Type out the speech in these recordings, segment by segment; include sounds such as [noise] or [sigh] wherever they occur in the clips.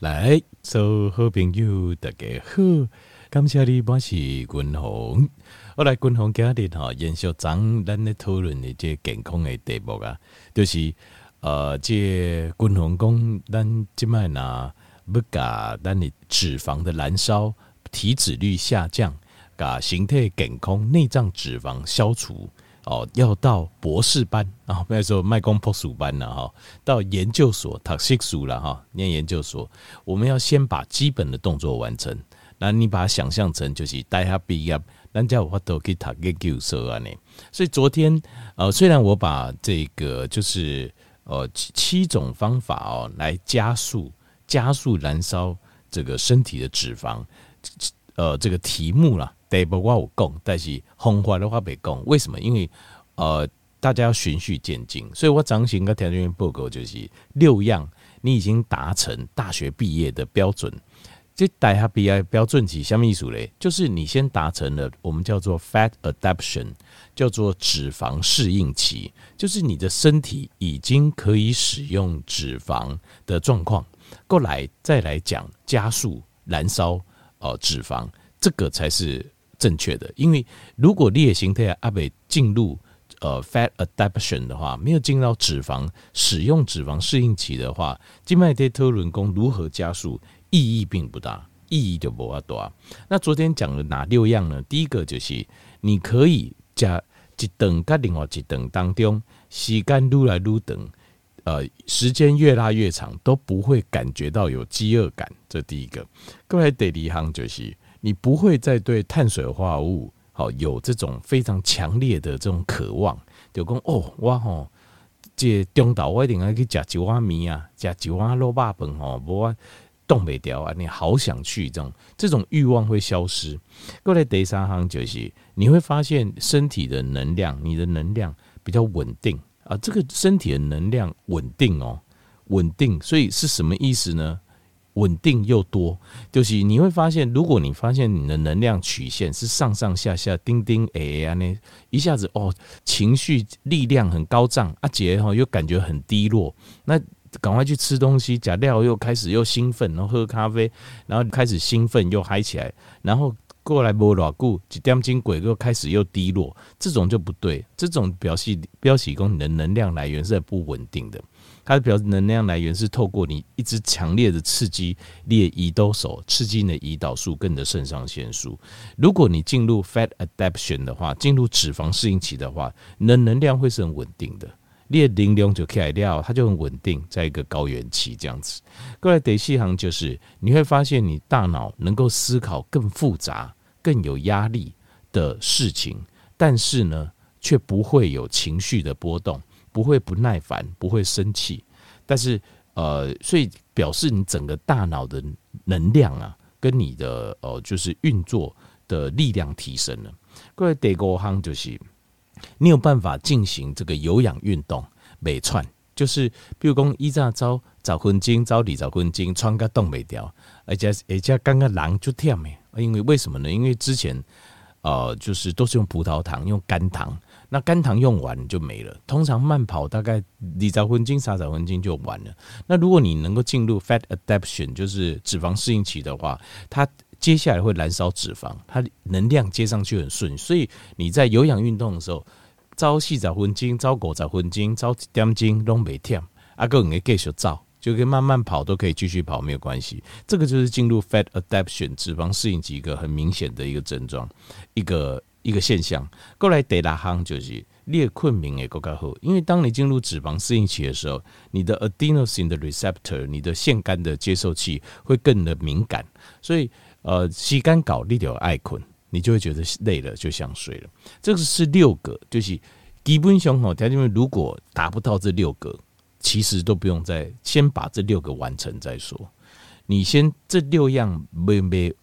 来，所有好朋友大家好，感谢你，我是军鸿。我来军鸿今日哈延续咱咱咧讨论的这健康的题目啊，就是呃，这军鸿讲咱即卖呐，要甲咱的脂肪的燃烧、体脂率下降、甲形态健康、内脏脂肪消除。哦，要到博士班啊，不要说麦公博士班了哈，到研究所读硕士了哈，念研究所，我们要先把基本的动作完成。那你把它想象成就是大学毕业，人家我都可以读研究所啊呢。所以昨天呃，虽然我把这个就是呃七七种方法哦来加速加速燃烧这个身体的脂肪，呃，这个题目啦。对，不过我讲，但是方法的话没讲。为什么？因为呃，大家要循序渐进，所以我掌醒个条件报告就是六样，你已经达成大学毕业的标准。这大学毕业标准是什么意思嘞？就是你先达成了我们叫做 fat adaptation，叫做脂肪适应期，就是你的身体已经可以使用脂肪的状况，过来再来讲加速燃烧呃脂肪，这个才是。正确的，因为如果你的形态阿未进入呃 fat adaptation 的话，没有进入到脂肪使用脂肪适应期的话，静脉对特轮功如何加速意义并不大，意义就不大。那昨天讲了哪六样呢？第一个就是你可以加一顿跟另外一顿当中时间撸来撸等，呃，时间越拉越长都不会感觉到有饥饿感。这第一个，各位第二行就是。你不会再对碳水化合物好有这种非常强烈的这种渴望，就讲哦，我吼这中岛我一定要去吃一碗面啊，吃一碗肉霸饭吼，我冻不掉啊，你好想去这种这种欲望会消失。过来第三行就是你会发现身体的能量，你的能量比较稳定啊，这个身体的能量稳定哦，稳定，所以是什么意思呢？稳定又多，就是你会发现，如果你发现你的能量曲线是上上下下、叮叮哎呀呢，一下子哦，情绪力量很高涨，阿杰哈又感觉很低落，那赶快去吃东西，假料又开始又兴奋，然后喝咖啡，然后开始兴奋又嗨起来，然后过来摸老固，几点钟鬼又开始又低落，这种就不对，这种表示表示说你的能量来源是不稳定的。它的表能量来源是透过你一直强烈的刺激你的胰岛素，刺激你的胰岛素跟你的肾上腺素。如果你进入 fat adaptation 的话，进入脂肪适应期的话，你的能量会是很稳定的，你的能量就起来了，它就很稳定，在一个高原期这样子。过来第四行就是你会发现你大脑能够思考更复杂、更有压力的事情，但是呢，却不会有情绪的波动。不会不耐烦，不会生气，但是呃，所以表示你整个大脑的能量啊，跟你的呃，就是运作的力量提升了。过来第五行就是你有办法进行这个有氧运动，每串，就是比如讲，一早走十分钟，走二十分钟，喘个动没掉，而且而且刚刚狼就跳没，因为为什么呢？因为之前呃，就是都是用葡萄糖，用肝糖。那肝糖用完就没了，通常慢跑大概二十分钟、三十分钟就完了。那如果你能够进入 fat adaptation，就是脂肪适应期的话，它接下来会燃烧脂肪，它能量接上去很顺。所以你在有氧运动的时候，走四十分钟、走五十分钟、走一点钟都没忝，啊，个你继续造，就可以慢慢跑，都可以继续跑，没有关系。这个就是进入 fat adaptation 脂肪适应期一个很明显的一个症状，一个。一个现象，过来第六项就是列困眠也够够好，因为当你进入脂肪适应期的时候，你的 adenosine 的 receptor，你的腺苷的接受器会更的敏感，所以呃，时间搞你就爱困，你就会觉得累了就想睡了。这个是六个，就是基本上吼，条件如果达不到这六个，其实都不用再先把这六个完成再说。你先这六样没没。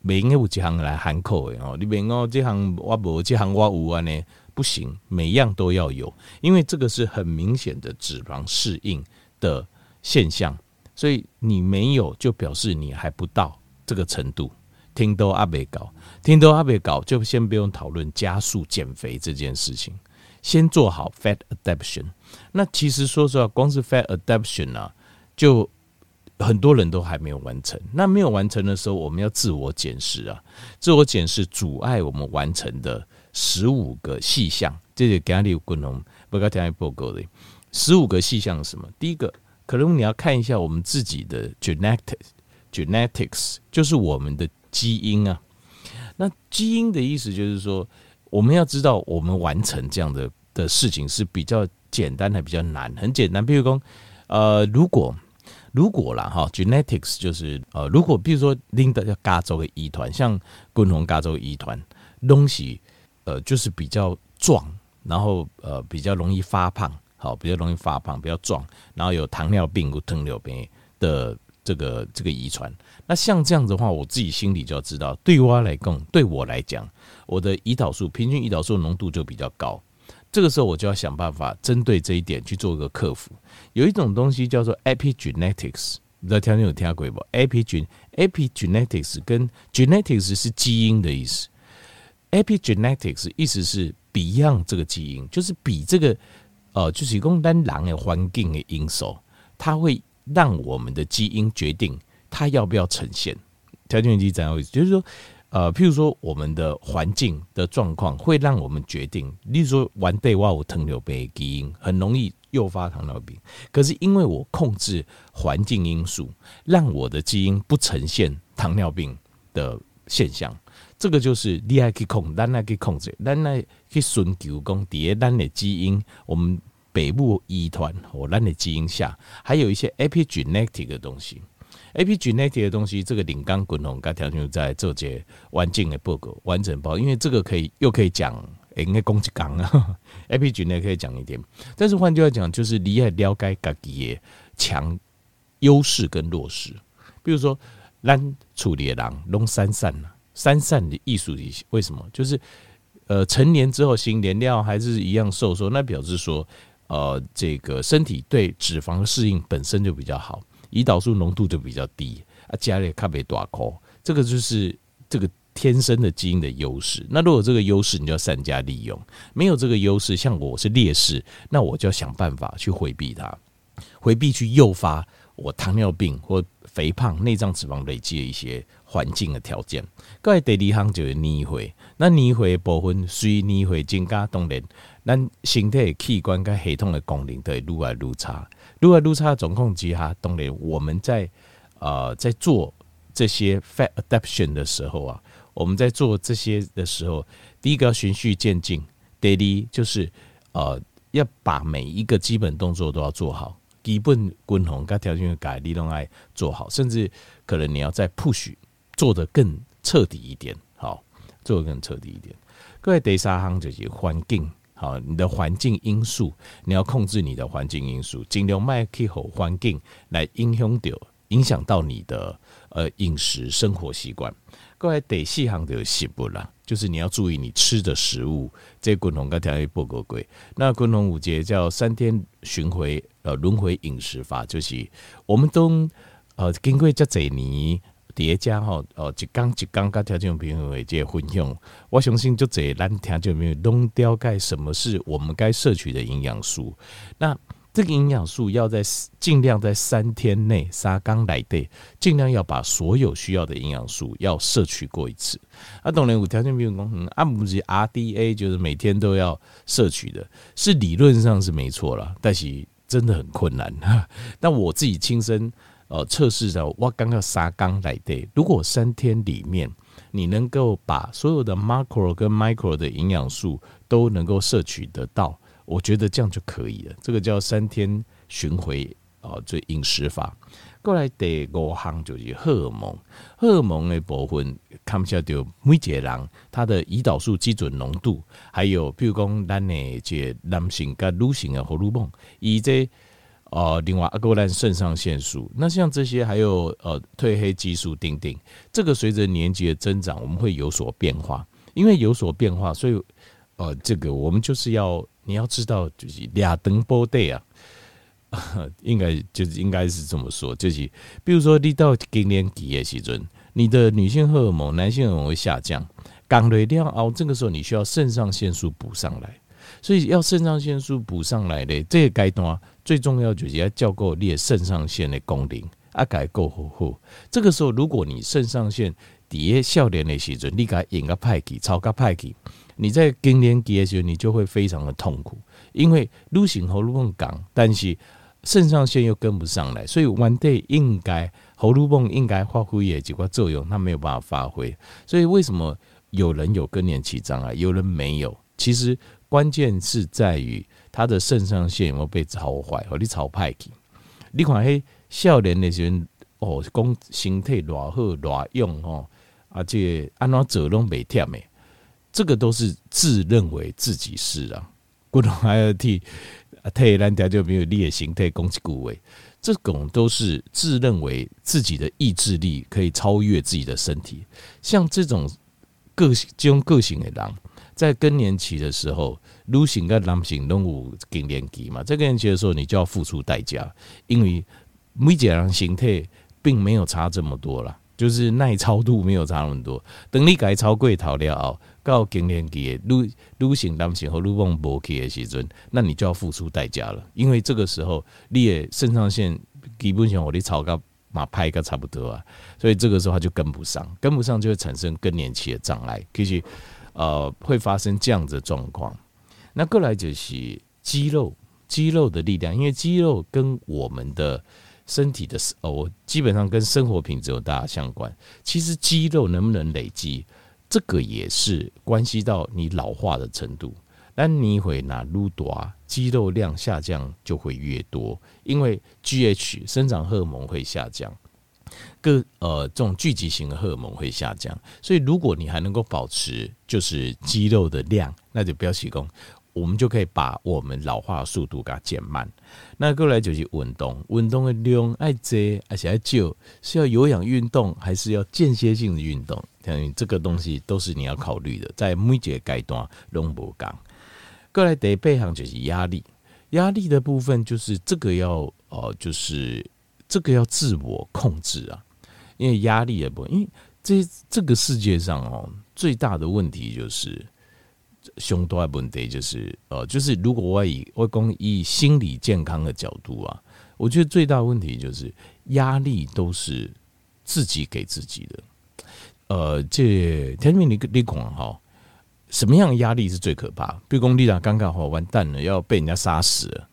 没应该有一行来含扣的哦，你别哦，这行我无，这行我有啊呢，不行，每样都要有，因为这个是很明显的脂肪适应的现象，所以你没有就表示你还不到这个程度。听都阿北搞，听都阿北搞，就先不用讨论加速减肥这件事情，先做好 fat adaptation。那其实说实话，光是 fat adaptation 啊，就很多人都还没有完成。那没有完成的时候，我们要自我检视啊，自我检视阻碍我们完成的十五个细项。这是给你共同不该听报告的十五个细项是什么？第一个，可能你要看一下我们自己的 genetic Genetics 就是我们的基因啊。那基因的意思就是说，我们要知道我们完成这样的的事情是比较简单还比较难？很简单，比如说，呃，如果如果啦哈，genetics 就是呃，如果比如说拎的叫加州的遗传，像共同加州遗传东西，呃，就是比较壮，然后呃比较容易发胖，好，比较容易发胖，比较壮，然后有糖尿病或糖尿病的这个这个遗传。那像这样子的话，我自己心里就要知道，对于我来讲，对我来讲，我的胰岛素平均胰岛素浓度就比较高。这个时候，我就要想办法针对这一点去做一个克服。有一种东西叫做 epigenetics，你知道听众有听过不？epigen epigenetics 跟 genetics 是基因的意思。epigenetics 意思是 beyond 这个基因，就是比这个呃，就是讲单人的环境的因素，它会让我们的基因决定。它要不要呈现？条件机怎样？就是说，呃，譬如说，我们的环境的状况会让我们决定。例如说，晚辈哇，我糖尿病基因很容易诱发糖尿病。可是因为我控制环境因素，让我的基因不呈现糖尿病的现象。这个就是厉害可以控，咱来可以控制，咱来去寻求讲，底下咱的基因，我们北部遗传或咱的基因下，还有一些 epigenetic 的东西。Epigenetic 的东西，这个领刚滚红，刚条就在这节完整的报告完整报，因为这个可以又可以讲，应该攻击刚啊。Epigenetic 可以讲一点，但是换句话讲，就是你要了解自己的强优势跟弱势。比如说，咱处理的人拢三散了，三散的艺术体系为什么？就是呃，成年之后新年料还是一样瘦瘦，那表示说，呃，这个身体对脂肪的适应本身就比较好。胰岛素浓度就比较低啊，加里咖啡大口，这个就是这个天生的基因的优势。那如果这个优势，你就要善加利用；没有这个优势，像我是劣势，那我就要想办法去回避它，回避去诱发我糖尿病或肥胖、内脏脂肪累积的一些环境的条件。各位第二项就是年岁，那年岁的部分随年岁增加，当然咱身体的器官跟系统的功能都会愈来愈差。如果路差总控机哈，当然我们在呃在做这些 fat adaptation 的时候啊，我们在做这些的时候，第一个要循序渐进，daily 就是呃要把每一个基本动作都要做好，基本均衡跟条件改力动爱做好，甚至可能你要再 push 做得更彻底一点，好，做得更彻底一点。各位第三行就是环境。好，你的环境因素，你要控制你的环境因素，尽量卖气候环境来影响到影响到你的呃饮食生活习惯。各位得细项的食物啦，就是你要注意你吃的食物。这滚红跟条一报告过，那滚红五节叫三天巡回呃轮回饮食法，就是我们都呃经过这几年。叠加吼哦，一缸一缸跟听众朋友的这个分享，我相信就这咱听众朋友弄了解什么是我们该摄取的营养素。那这个营养素要在尽量在三天内三缸来对，尽量要把所有需要的营养素要摄取过一次。啊，当然有条件比如讲，嗯，按不是 RDA 就是每天都要摄取的，是理论上是没错啦，但是真的很困难。[laughs] 但我自己亲身。呃，测试的我刚刚三缸来的，如果三天里面你能够把所有的 macro 跟 micro 的营养素都能够摄取得到，我觉得这样就可以了。这个叫三天巡回啊，这饮食法。过来第五项就是荷尔蒙，荷尔蒙的部分看不下就每一个人他的胰岛素基准浓度，还有比如讲咱的这男性跟女性的荷尔蒙，以这。呃，另外阿哥兰肾上腺素，那像这些还有呃褪黑激素等等，这个随着年纪的增长，我们会有所变化。因为有所变化，所以呃，这个我们就是要你要知道，就是俩等波对啊，[laughs] 应该就是应该是这么说，就是比如说你到更年期的时阵，你的女性荷尔蒙、男性荷尔蒙会下降，降了量后，这个时候你需要肾上腺素补上来，所以要肾上腺素补上来的这个阶段。最重要就是要照顾你的肾上腺的功能，啊，改够好好。这个时候，如果你肾上腺底下少年的时阵，你该引个派气，超个派气，你在更年期的时候，你就会非常的痛苦，因为女性喉咙讲，但是肾上腺又跟不上来，所以 one day 应该喉咙应该发挥的几个作用，它没有办法发挥。所以为什么有人有更年期障碍，有人没有？其实关键是在于他的肾上腺有没有被操坏，或者操派去。你看，嘿，少年的时候哦，讲身体偌好偌勇哦，而且安怎做拢袂忝的，这个都是自认为自己是啊。不能还要替替咱条就没有你的形态攻击顾位，这种都是自认为自己的意志力可以超越自己的身体。像这种个性、这种个性的人，在更年期的时候。女性跟男性都有更年期嘛，在更年期的时候，你就要付出代价，因为每一个人形态并没有差这么多啦，就是耐操度没有差那么多。等你改超过头了后，到更年期，女女性、男性和女性无去的时阵，那你就要付出代价了，因为这个时候你的肾上腺基本上和你超高马拍个差不多啊，所以这个时候他就跟不上，跟不上就会产生更年期的障碍，其实呃会发生这样子的状况。那过来就是肌肉，肌肉的力量，因为肌肉跟我们的身体的哦，基本上跟生活品质有大相关。其实肌肉能不能累积，这个也是关系到你老化的程度。但你会拿撸多，肌肉量下降就会越多，因为 GH 生长荷尔蒙会下降，各呃这种聚集型的荷尔蒙会下降。所以如果你还能够保持就是肌肉的量，那就不要起功。我们就可以把我们老化速度给它减慢。那过来就是运动，运动的量爱多而且爱少，是要有氧运动还是要间歇性的运动？等于这个东西都是你要考虑的，在每一个阶段拢无同。过来第八项就是压力，压力的部分就是这个要哦，就是这个要自我控制啊，因为压力也不，因为这这个世界上哦，最大的问题就是。胸多的问题就是，呃，就是如果我以我讲以心理健康的角度啊，我觉得最大的问题就是压力都是自己给自己的。呃，这天命你你讲哈，什么样压力是最可怕？比如讲你俩刚刚好完蛋了，要被人家杀死了，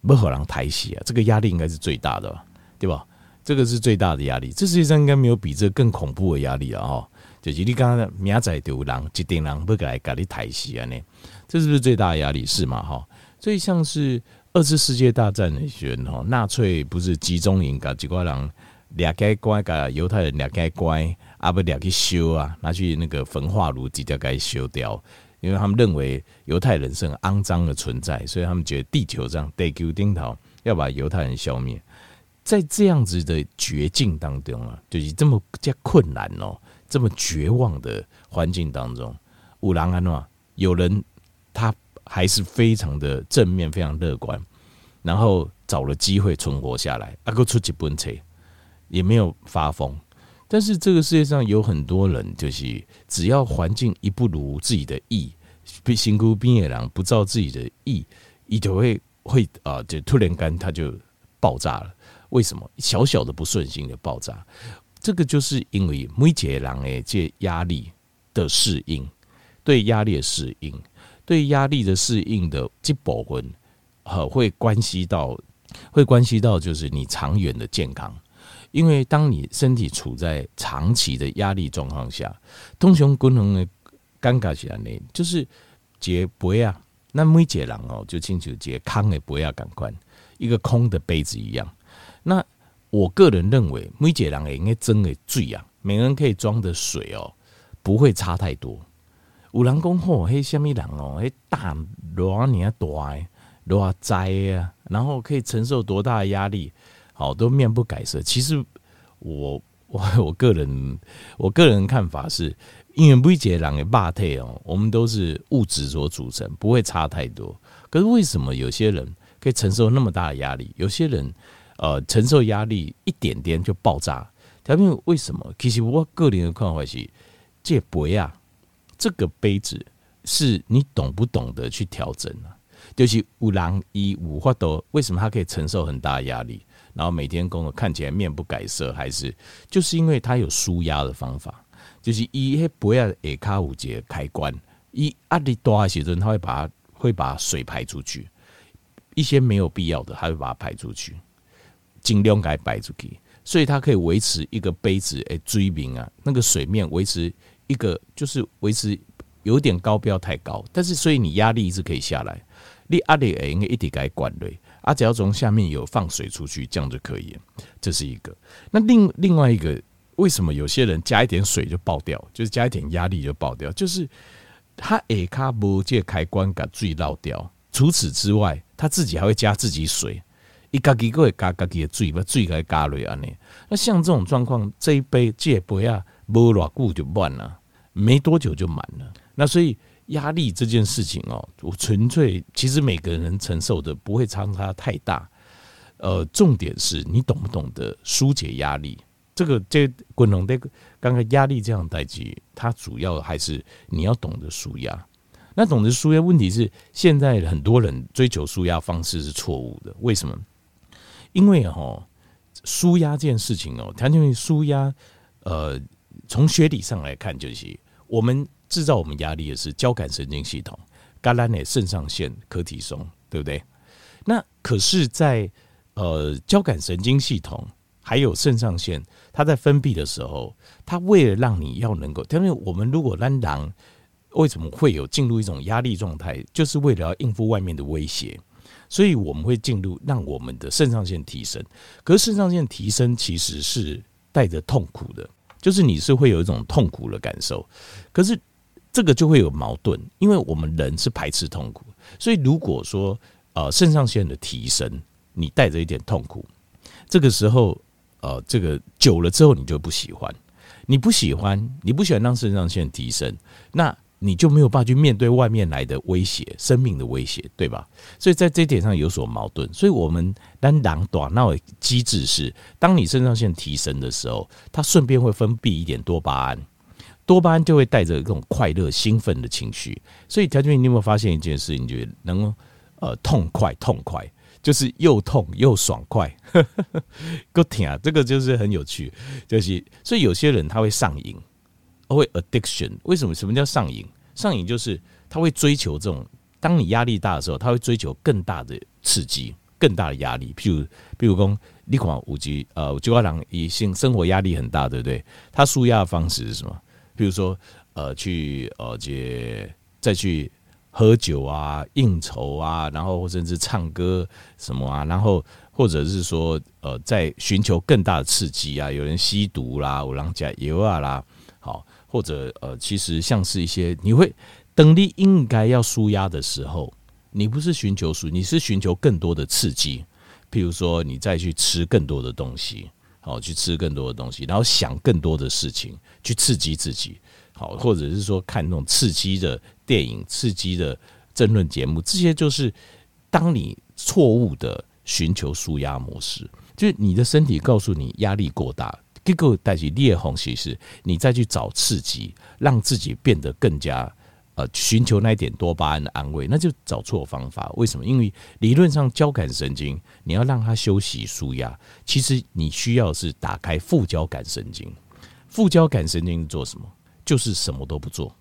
不可能抬起啊，这个压力应该是最大的吧？对吧？这个是最大的压力，这世界上应该没有比这更恐怖的压力了哈。就是你刚刚明仔就有人一定人不来给你抬死啊？呢，这是不是最大的压力？是嘛？哈，所以像是二次世界大战的时候，哈，纳粹不是集中营，把几个人俩该乖，把犹太人俩该乖，啊不俩去修啊，拿去那个焚化炉直接给修掉，因为他们认为犹太人是肮脏的存在，所以他们觉得地球上地球顶头要把犹太人消灭。在这样子的绝境当中啊，就是这么加困难哦。这么绝望的环境当中，五郎安诺有人他还是非常的正面，非常乐观，然后找了机会存活下来，阿哥出几本车也没有发疯。但是这个世界上有很多人，就是只要环境一不如自己的意，辛苦冰野狼不照自己的意，一就会会啊，就突然间他就爆炸了。为什么？小小的不顺心的爆炸。这个就是因为每一个人诶，这压力的适应，对压力的适应，对压力的适应的这部分，呃，会关系到，会关系到就是你长远的健康。因为当你身体处在长期的压力状况下，通常功能的尴尬起来呢，就是这杯啊，那每一个人哦，就亲像这空的杯啊，感官一个空的杯子一样，那。我个人认为，每一个人也应该装的最啊，每个人可以装的水哦，不会差太多。有人讲吼，嘿，什么人哦，嘿，大偌年大，偌灾啊，然后可以承受多大的压力，好，都面不改色。其实我我 [laughs] 我个人我个人看法是，因为每一个人的肉体哦，我们都是物质所组成，不会差太多。可是为什么有些人可以承受那么大的压力，有些人？呃，承受压力一点点就爆炸，条边为什么？其实我个人的看法是，这杯啊，这个杯子是你懂不懂得去调整啊？就是有人伊有法度，为什么他可以承受很大压力？然后每天工作看起来面不改色，还是就是因为它有舒压的方法，就是一些不要耳卡五节开关，一压力大的时阵，它会把它会把水排出去，一些没有必要的，它会把它排出去，尽量给它排出去，所以它可以维持一个杯子诶水面啊，那个水面维持一个就是维持有点高，不要太高，但是所以你压力一直可以下来，你压力也应该一直该管嘞。啊，只要从下面有放水出去，这样就可以了。这是一个。那另另外一个，为什么有些人加一点水就爆掉？就是加一点压力就爆掉，就是他诶卡不借开关把水漏掉。除此之外，他自己还会加自己水，一家己个会加家己个水，把水给加落安尼。那像这种状况，这一杯这一杯啊，无偌久就满了，没多久就满了。那所以。压力这件事情哦，我纯粹其实每个人承受的不会差差太大，呃，重点是你懂不懂得疏解压力。这个这滚龙的刚刚压力这样代际，它主要还是你要懂得舒压。那懂得舒压，问题是现在很多人追求舒压方式是错误的。为什么？因为哈，舒压这件事情哦，它因为舒压，呃，从学理上来看，就是我们。制造我们压力的是交感神经系统，橄榄的肾上腺、柯提松，对不对？那可是在，在呃交感神经系统还有肾上腺，它在分泌的时候，它为了让你要能够，因为我们如果让狼为什么会有进入一种压力状态，就是为了要应付外面的威胁，所以我们会进入让我们的肾上腺提升。可是肾上腺提升其实是带着痛苦的，就是你是会有一种痛苦的感受，可是。这个就会有矛盾，因为我们人是排斥痛苦，所以如果说呃肾上腺的提升，你带着一点痛苦，这个时候呃这个久了之后你就不喜欢，你不喜欢，你不喜欢让肾上腺提升，那你就没有办法去面对外面来的威胁，生命的威胁，对吧？所以在这一点上有所矛盾，所以我们单狼短闹的机制是，当你肾上腺提升的时候，它顺便会分泌一点多巴胺。多巴胺就会带着这种快乐、兴奋的情绪，所以条件，你有没有发现一件事？情觉得能呃痛快、痛快，就是又痛又爽快，[laughs] 够挺啊！这个就是很有趣，就是所以有些人他会上瘾，会 addiction。为什么？什么叫上瘾？上瘾就是他会追求这种，当你压力大的时候，他会追求更大的刺激、更大的压力。譬如，譬如说，你看五 G，呃，九二郎以性生活压力很大，对不对？他舒压的方式是什么？比如说，呃，去呃，这再去喝酒啊、应酬啊，然后甚至唱歌什么啊，然后或者是说，呃，在寻求更大的刺激啊，有人吸毒啦、有人加油啊啦，或者呃，其实像是一些你会等你应该要舒压的时候，你不是寻求舒，你是寻求更多的刺激。譬如说，你再去吃更多的东西。好，去吃更多的东西，然后想更多的事情，去刺激自己。好，或者是说看那种刺激的电影、刺激的争论节目，这些就是当你错误的寻求舒压模式，就是你的身体告诉你压力过大，结果带起裂红，其实你再去找刺激，让自己变得更加。呃，寻求那一点多巴胺的安慰，那就找错方法。为什么？因为理论上交感神经，你要让它休息舒压，其实你需要是打开副交感神经。副交感神经做什么？就是什么都不做。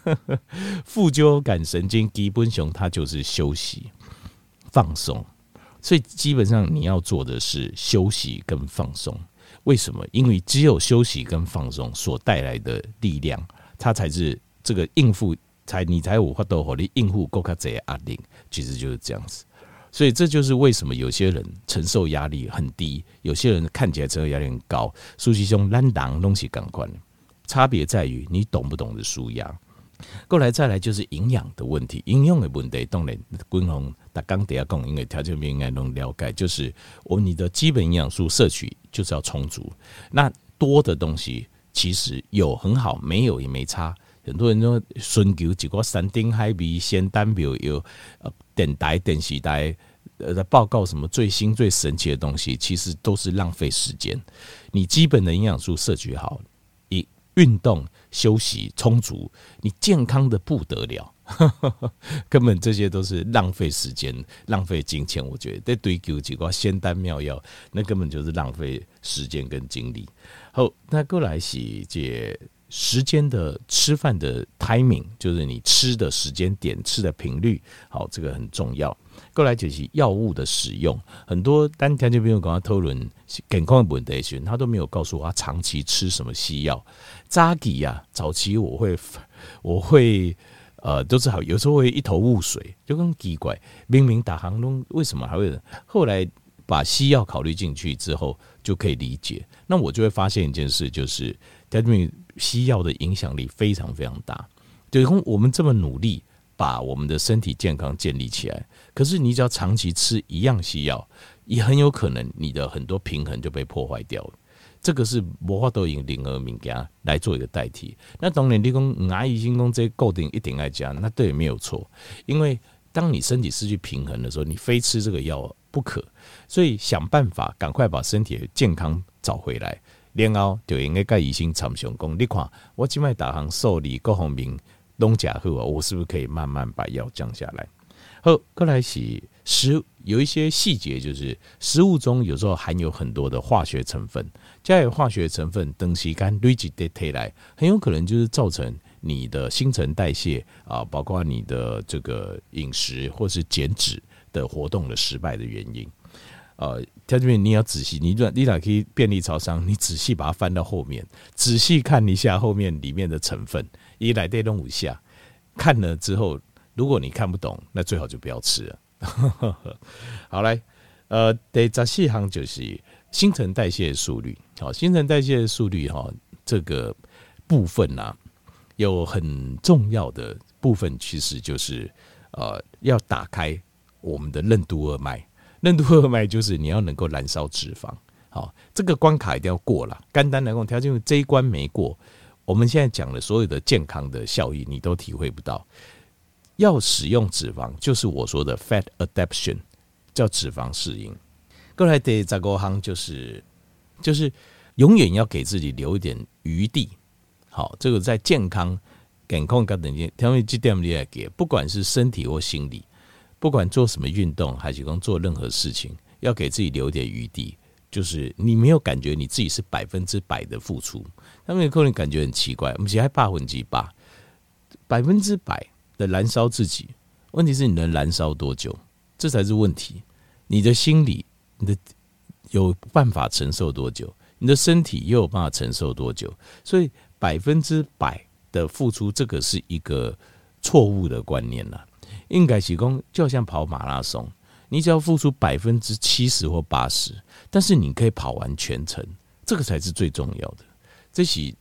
[laughs] 副交感神经基本上它就是休息、放松。所以基本上你要做的是休息跟放松。为什么？因为只有休息跟放松所带来的力量，它才是。这个应付才你才有法度火力应付够卡这些压力，其实就是这样子。所以这就是为什么有些人承受压力很低，有些人看起来承受压力很高。舒淇兄难当东西感官，差别在于你懂不懂得舒压。过来再来就是营养的问题，营养的问题当然均衡。他刚底下讲，因为条件面应该能了解，就是我你的基本营养素摄取就是要充足。那多的东西其实有很好，没有也没差。很多人说寻求几个山顶海味、仙丹庙有呃电台、电视台呃在报告什么最新最神奇的东西，其实都是浪费时间。你基本的营养素摄取好，一运动休息充足，你健康的不得了。[laughs] 根本这些都是浪费时间、浪费金钱。我觉得在追求几个仙丹妙药，那根本就是浪费时间跟精力。好，那过来是这时间的吃饭的 timing，就是你吃的时间点、吃的频率。好，这个很重要。过来就是药物的使用，很多单条件朋友跟他讨论健康问题时，他都没有告诉我他长期吃什么西药。扎吉呀，早期我会我会。呃，都是好，有时候会一头雾水，就跟奇怪。明明打航龙，为什么还会？后来把西药考虑进去之后，就可以理解。那我就会发现一件事，就是在这边西药的影响力非常非常大。就是我们这么努力把我们的身体健康建立起来，可是你只要长期吃一样西药，也很有可能你的很多平衡就被破坏掉了。这个是无法都用任何物件来做一个代替。那当然，你讲牙医心功这固定一定爱加，那对也没有错。因为当你身体失去平衡的时候，你非吃这个药不可。所以想办法赶快把身体的健康找回来。然后就应该跟医生参详讲，你看我今麦打行受理各方面拢假后，我是不是可以慢慢把药降下来？好，过来是食有一些细节，就是食物中有时候含有很多的化学成分。加有化学成分，等时间累积的体来，很有可能就是造成你的新陈代谢啊，包括你的这个饮食或是减脂的活动的失败的原因。呃，在这边你要仔细，你你俩可以便利超商，你仔细把它翻到后面，仔细看一下后面里面的成分，一来带动五下，看了之后，如果你看不懂，那最好就不要吃了。[laughs] 好来，呃，第十四行就是新陈代谢速率。好，新陈代谢速率哈，这个部分呢、啊，有很重要的部分，其实就是呃，要打开我们的任督二脉。任督二脉就是你要能够燃烧脂肪。好，这个关卡一定要过了。简单来讲，条件这一关没过，我们现在讲的所有的健康的效益，你都体会不到。要使用脂肪，就是我说的 fat adaptation，叫脂肪适应。过来的这个行就是。就是永远要给自己留一点余地，好，这个在健康、健康各等级，他们这点你来给，不管是身体或心理，不管做什么运动，还是讲做任何事情，要给自己留点余地。就是你没有感觉你自己是百分之百的付出，他们有可能感觉很奇怪。我们其实还八分之八，百分之百的燃烧自己，问题是你能燃烧多久？这才是问题。你的心理，你的。有办法承受多久？你的身体又有办法承受多久？所以百分之百的付出，这个是一个错误的观念了。应该是功，就像跑马拉松，你只要付出百分之七十或八十，但是你可以跑完全程，这个才是最重要的。这是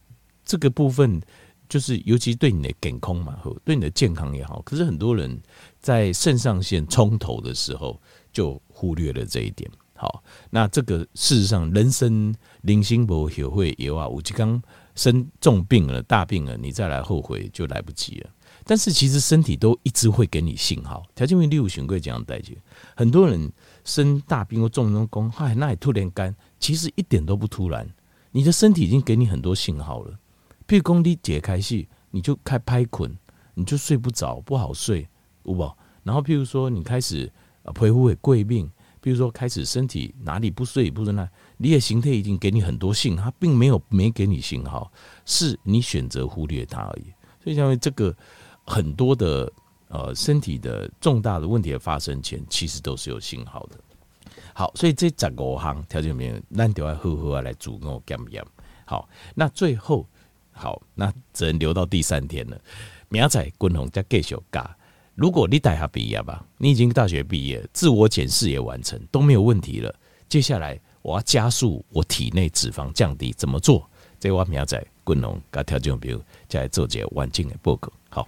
这个部分，就是尤其对你的健康嘛，对你的健康也好。可是很多人在肾上腺冲头的时候，就忽略了这一点。好，那这个事实上，人生零星不学会有啊，我就刚生重病了、大病了，你再来后悔就来不及了。但是其实身体都一直会给你信号。条件为六选贵这样代谢，很多人生大病或重中风，嗨，那也突然干，其实一点都不突然。你的身体已经给你很多信号了。譬如工地解开戏，你就开拍捆，你就睡不着，不好睡，有无？然后譬如说你开始啊皮肤会过敏。比如说，开始身体哪里不睡不顺那，你的形态已经给你很多信，它并没有没给你信号，是你选择忽略它而已。所以，因为这个很多的呃身体的重大的问题的发生前，其实都是有信号的。好，所以这十五行条件里面，咱就要好好来做我检验。好，那最后好，那只能留到第三天了。明仔君宏再继续教。如果你大学毕业吧，你已经大学毕业，自我检视也完成，都没有问题了。接下来我要加速我体内脂肪降低，怎么做？这我明仔载滚龙，给条件表，再来做这个完整的报告。好。